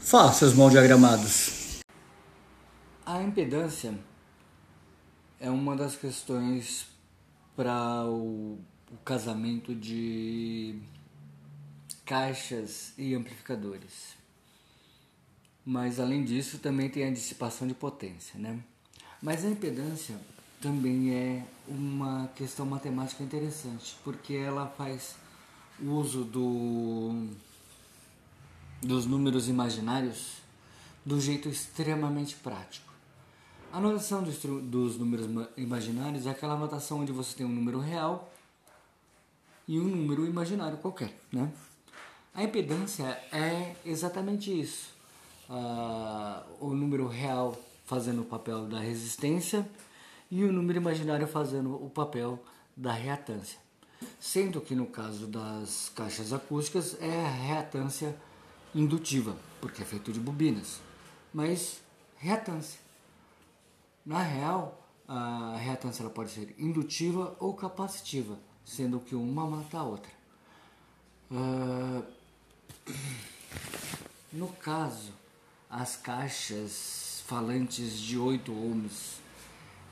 Faça seus mal diagramados. A impedância é uma das questões para o, o casamento de caixas e amplificadores. Mas além disso, também tem a dissipação de potência, né? Mas a impedância também é uma questão matemática interessante, porque ela faz uso do, dos números imaginários do jeito extremamente prático. A notação dos, números imaginários é aquela notação onde você tem um número real e um número imaginário qualquer, né? A impedância é exatamente isso. Uh, o número real fazendo o papel da resistência e o número imaginário fazendo o papel da reatância. Sendo que no caso das caixas acústicas é a reatância indutiva, porque é feito de bobinas, mas reatância. Na real, a reatância ela pode ser indutiva ou capacitiva, sendo que uma mata a outra. Uh, no caso, as caixas falantes de 8 ohms,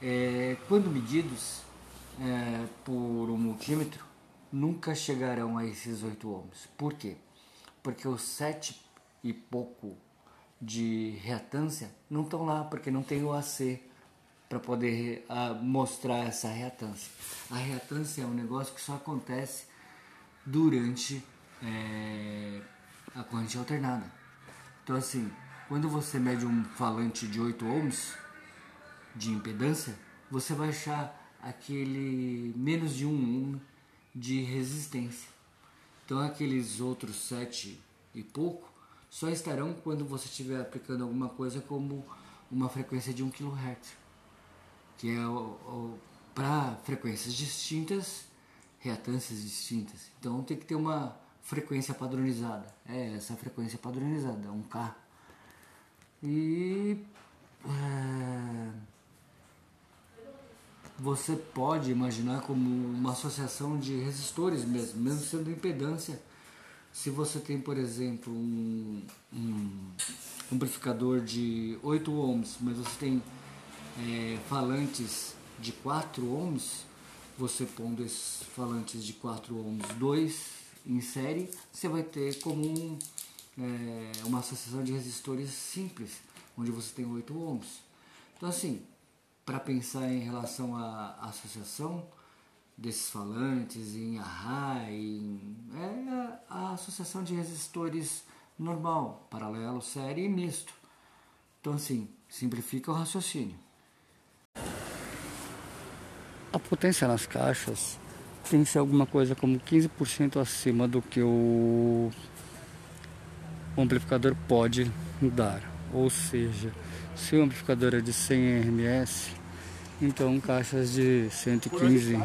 é, quando medidos é, por um multímetro, nunca chegarão a esses 8 ohms. Por quê? Porque os 7 e pouco de reatância não estão lá, porque não tem o AC para poder a, mostrar essa reatância. A reatância é um negócio que só acontece durante é, a corrente alternada. Então, assim, quando você mede um falante de 8 ohms de impedância, você vai achar aquele menos de 1 ohm de resistência. Então aqueles outros 7 e pouco só estarão quando você estiver aplicando alguma coisa como uma frequência de 1 kHz, que é para frequências distintas, reatâncias distintas. Então tem que ter uma frequência padronizada. É essa frequência padronizada, 1K. E é, você pode imaginar como uma associação de resistores mesmo, mesmo sendo impedância. Se você tem, por exemplo, um, um amplificador de 8 ohms, mas você tem é, falantes de 4 ohms, você pondo esses falantes de 4 ohms 2 em série, você vai ter como um é, uma associação de resistores simples, onde você tem 8 ohms. Então, assim, para pensar em relação à associação desses falantes, em array, em, é a, associação de resistores normal, paralelo, série e misto. Então, assim, simplifica o raciocínio. A potência nas caixas tem que ser alguma coisa como 15% acima do que o amplificador pode dar. Ou seja, se o amplificador é de 100 RMS, então caixas de 115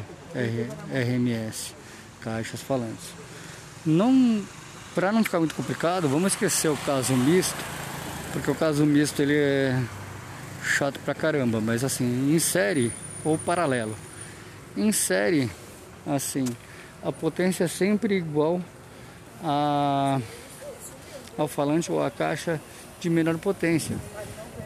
RMS, caixas falantes. Não, para não ficar muito complicado, vamos esquecer o caso misto, porque o caso misto ele é chato pra caramba, mas assim, em série ou paralelo. Em série, assim, a potência é sempre igual a ao falante ou à caixa de menor potência.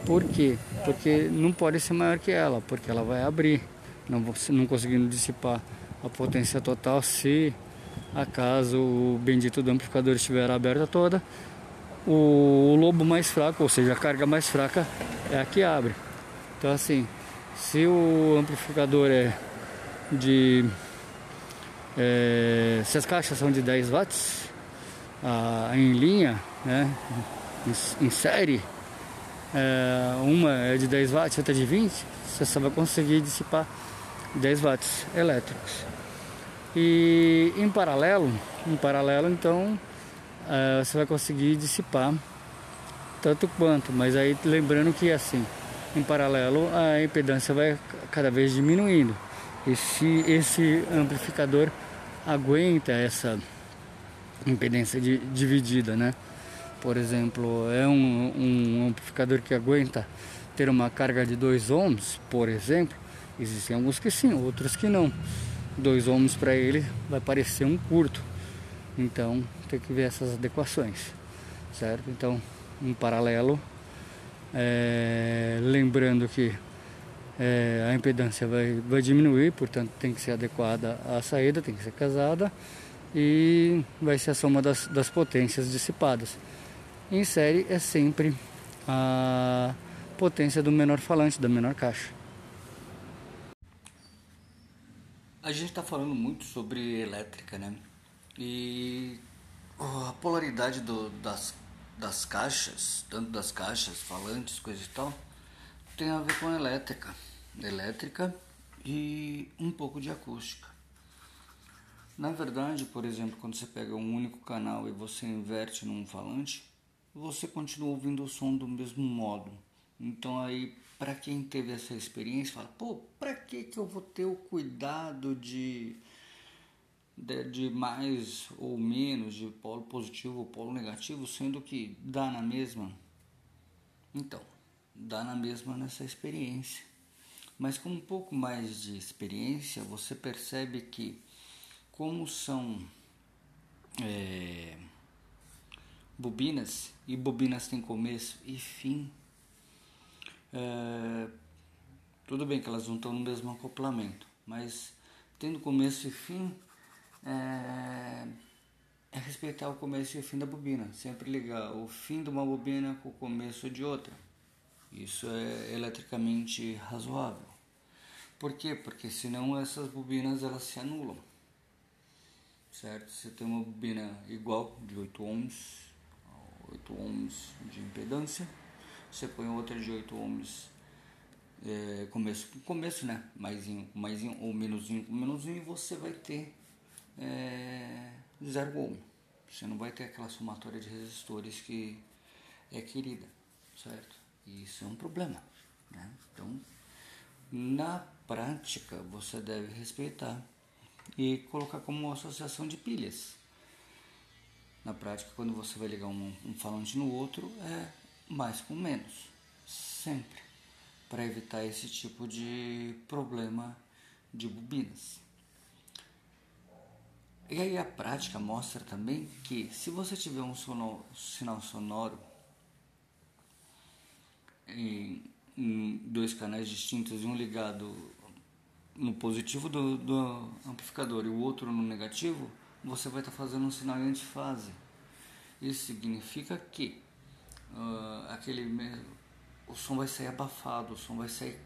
Por quê? Porque não pode ser maior que ela, porque ela vai abrir, não, não conseguindo dissipar a potência total se acaso o bendito do amplificador estiver aberta toda. O, o lobo mais fraco, ou seja, a carga mais fraca é a que abre. Então assim, se o amplificador é de é, se as caixas são de 10 watts a, em linha, né, em, em série, é, uma é de 10 watts, outra é de 20, você só vai conseguir dissipar 10 watts elétricos. E em paralelo, em paralelo então é, você vai conseguir dissipar tanto quanto, mas aí lembrando que assim, em paralelo a impedância vai cada vez diminuindo. E se esse amplificador aguenta essa impedância de, dividida, né? Por exemplo, é um, um amplificador que aguenta ter uma carga de 2 ohms, por exemplo. Existem alguns que sim, outros que não. 2 ohms para ele vai parecer um curto. Então tem que ver essas adequações, certo? Então um paralelo, é, lembrando que é, a impedância vai, vai diminuir, portanto tem que ser adequada à saída, tem que ser casada e vai ser a soma das, das potências dissipadas. Em série é sempre a potência do menor falante, da menor caixa. A gente está falando muito sobre elétrica, né? E a polaridade do, das, das caixas, tanto das caixas, falantes, coisa e tal, tem a ver com a elétrica. Elétrica e um pouco de acústica. Na verdade, por exemplo, quando você pega um único canal e você inverte num falante, você continua ouvindo o som do mesmo modo. Então aí, para quem teve essa experiência, fala, pô, para que que eu vou ter o cuidado de, de, de mais ou menos, de polo positivo ou polo negativo, sendo que dá na mesma? Então, dá na mesma nessa experiência. Mas com um pouco mais de experiência, você percebe que como são é, bobinas, e bobinas têm começo e fim, é, tudo bem que elas não estão no mesmo acoplamento, mas tendo começo e fim, é, é respeitar o começo e o fim da bobina, sempre ligar o fim de uma bobina com o começo de outra. Isso é eletricamente razoável. Por quê? Porque senão essas bobinas elas se anulam certo? Você tem uma bobina igual de 8 ohms, 8 ohms de impedância, você põe outra de 8 ohms é, começo começo né? Mais mais ou menos com menos e você vai ter é, zero ohm. Você não vai ter aquela somatória de resistores que é querida certo? E isso é um problema né? Então na prática você deve respeitar e colocar como associação de pilhas. Na prática, quando você vai ligar um, um falante no outro, é mais com menos, sempre, para evitar esse tipo de problema de bobinas. E aí a prática mostra também que se você tiver um sinal sonoro em, em dois canais distintos um ligado no positivo do, do amplificador e o outro no negativo, você vai estar tá fazendo um sinal em antifase. Isso significa que uh, aquele o som vai sair abafado, o som vai sair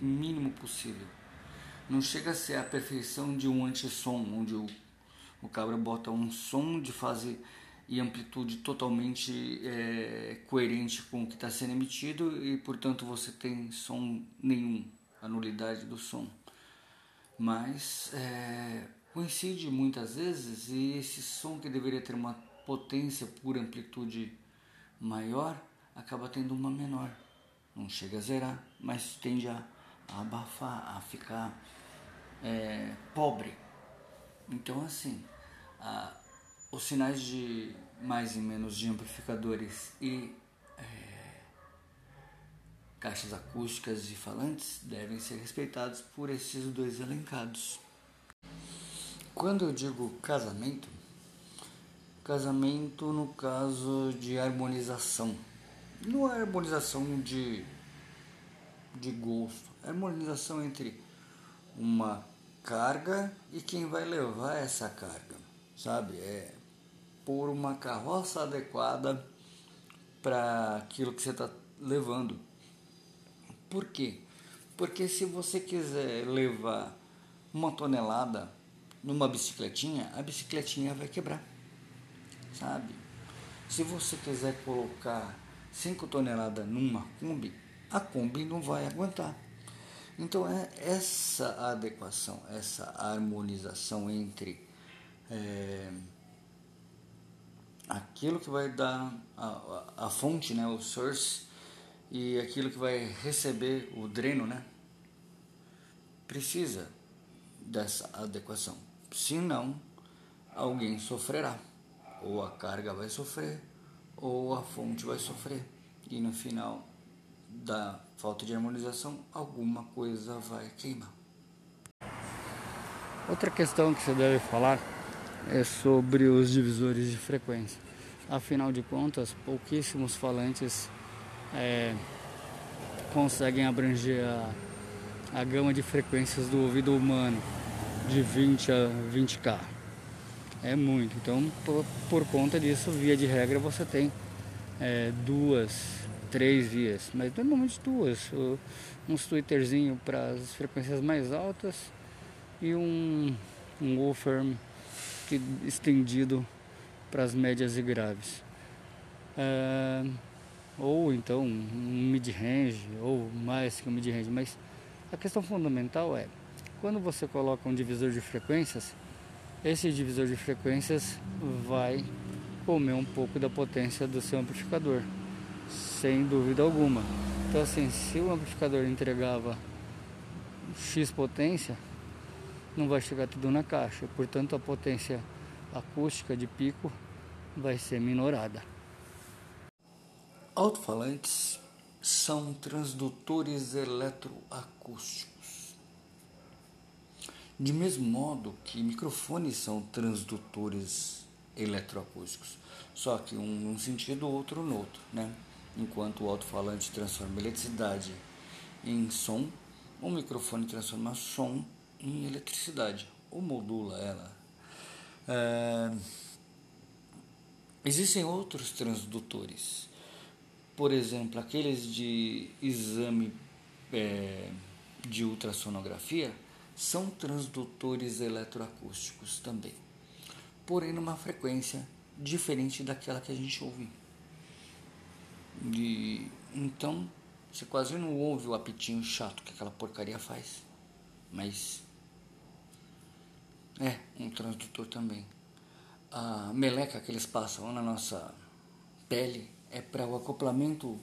mínimo possível. Não chega a ser a perfeição de um antissom, onde o, o cabra bota um som de fase e amplitude totalmente é, coerente com o que está sendo emitido e, portanto, você tem som nenhum, a nulidade do som mas é, coincide muitas vezes e esse som que deveria ter uma potência por amplitude maior acaba tendo uma menor. Não chega a zerar, mas tende a, abafar, a ficar é, pobre. Então, assim, a, os sinais de mais e menos de amplificadores e Caixas acústicas e falantes devem ser respeitados por esses dois elencados. Quando eu digo casamento, casamento no caso de harmonização, não é harmonização de, de gosto, é harmonização entre uma carga e quem vai levar essa carga, sabe? É por uma carroça adequada para aquilo que você está levando. Por quê? Porque se você quiser levar uma tonelada numa bicicletinha, a bicicletinha vai quebrar, sabe? Se você quiser colocar 5 toneladas numa Kombi, a Kombi não vai aguentar. Então é essa adequação, essa harmonização entre é, aquilo que vai dar a, a, a fonte, né, o source, e aquilo que vai receber o dreno, né? Precisa dessa adequação. Senão, alguém sofrerá. Ou a carga vai sofrer, ou a fonte vai sofrer. E no final da falta de harmonização, alguma coisa vai queimar. Outra questão que você deve falar é sobre os divisores de frequência. Afinal de contas, pouquíssimos falantes é, conseguem abranger a, a gama de frequências do ouvido humano de 20 a 20k. É muito. Então, por, por conta disso, via de regra, você tem é, duas, três vias, mas normalmente duas. Um tweeterzinho para as frequências mais altas e um, um woofer estendido para as médias e graves. É, ou então um mid-range, ou mais que um mid-range, mas a questão fundamental é, quando você coloca um divisor de frequências, esse divisor de frequências vai comer um pouco da potência do seu amplificador, sem dúvida alguma. Então assim, se o amplificador entregava X potência, não vai chegar tudo na caixa, portanto a potência acústica de pico vai ser minorada. Alto-falantes são transdutores eletroacústicos. De mesmo modo que microfones são transdutores eletroacústicos, só que um num sentido, outro no outro, né? Enquanto o alto-falante transforma eletricidade em som, o microfone transforma som em eletricidade, ou modula ela. É... Existem outros transdutores, por exemplo, aqueles de exame é, de ultrassonografia são transdutores eletroacústicos também, porém numa frequência diferente daquela que a gente ouve. E, então, você quase não ouve o apitinho chato que aquela porcaria faz, mas é um transdutor também. A meleca que eles passam na nossa pele é para o acoplamento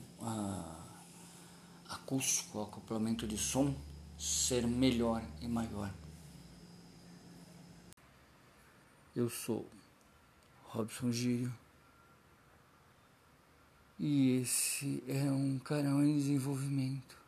acústico, o acoplamento de som ser melhor e maior. Eu sou Robson Gírio e esse é um canal em desenvolvimento.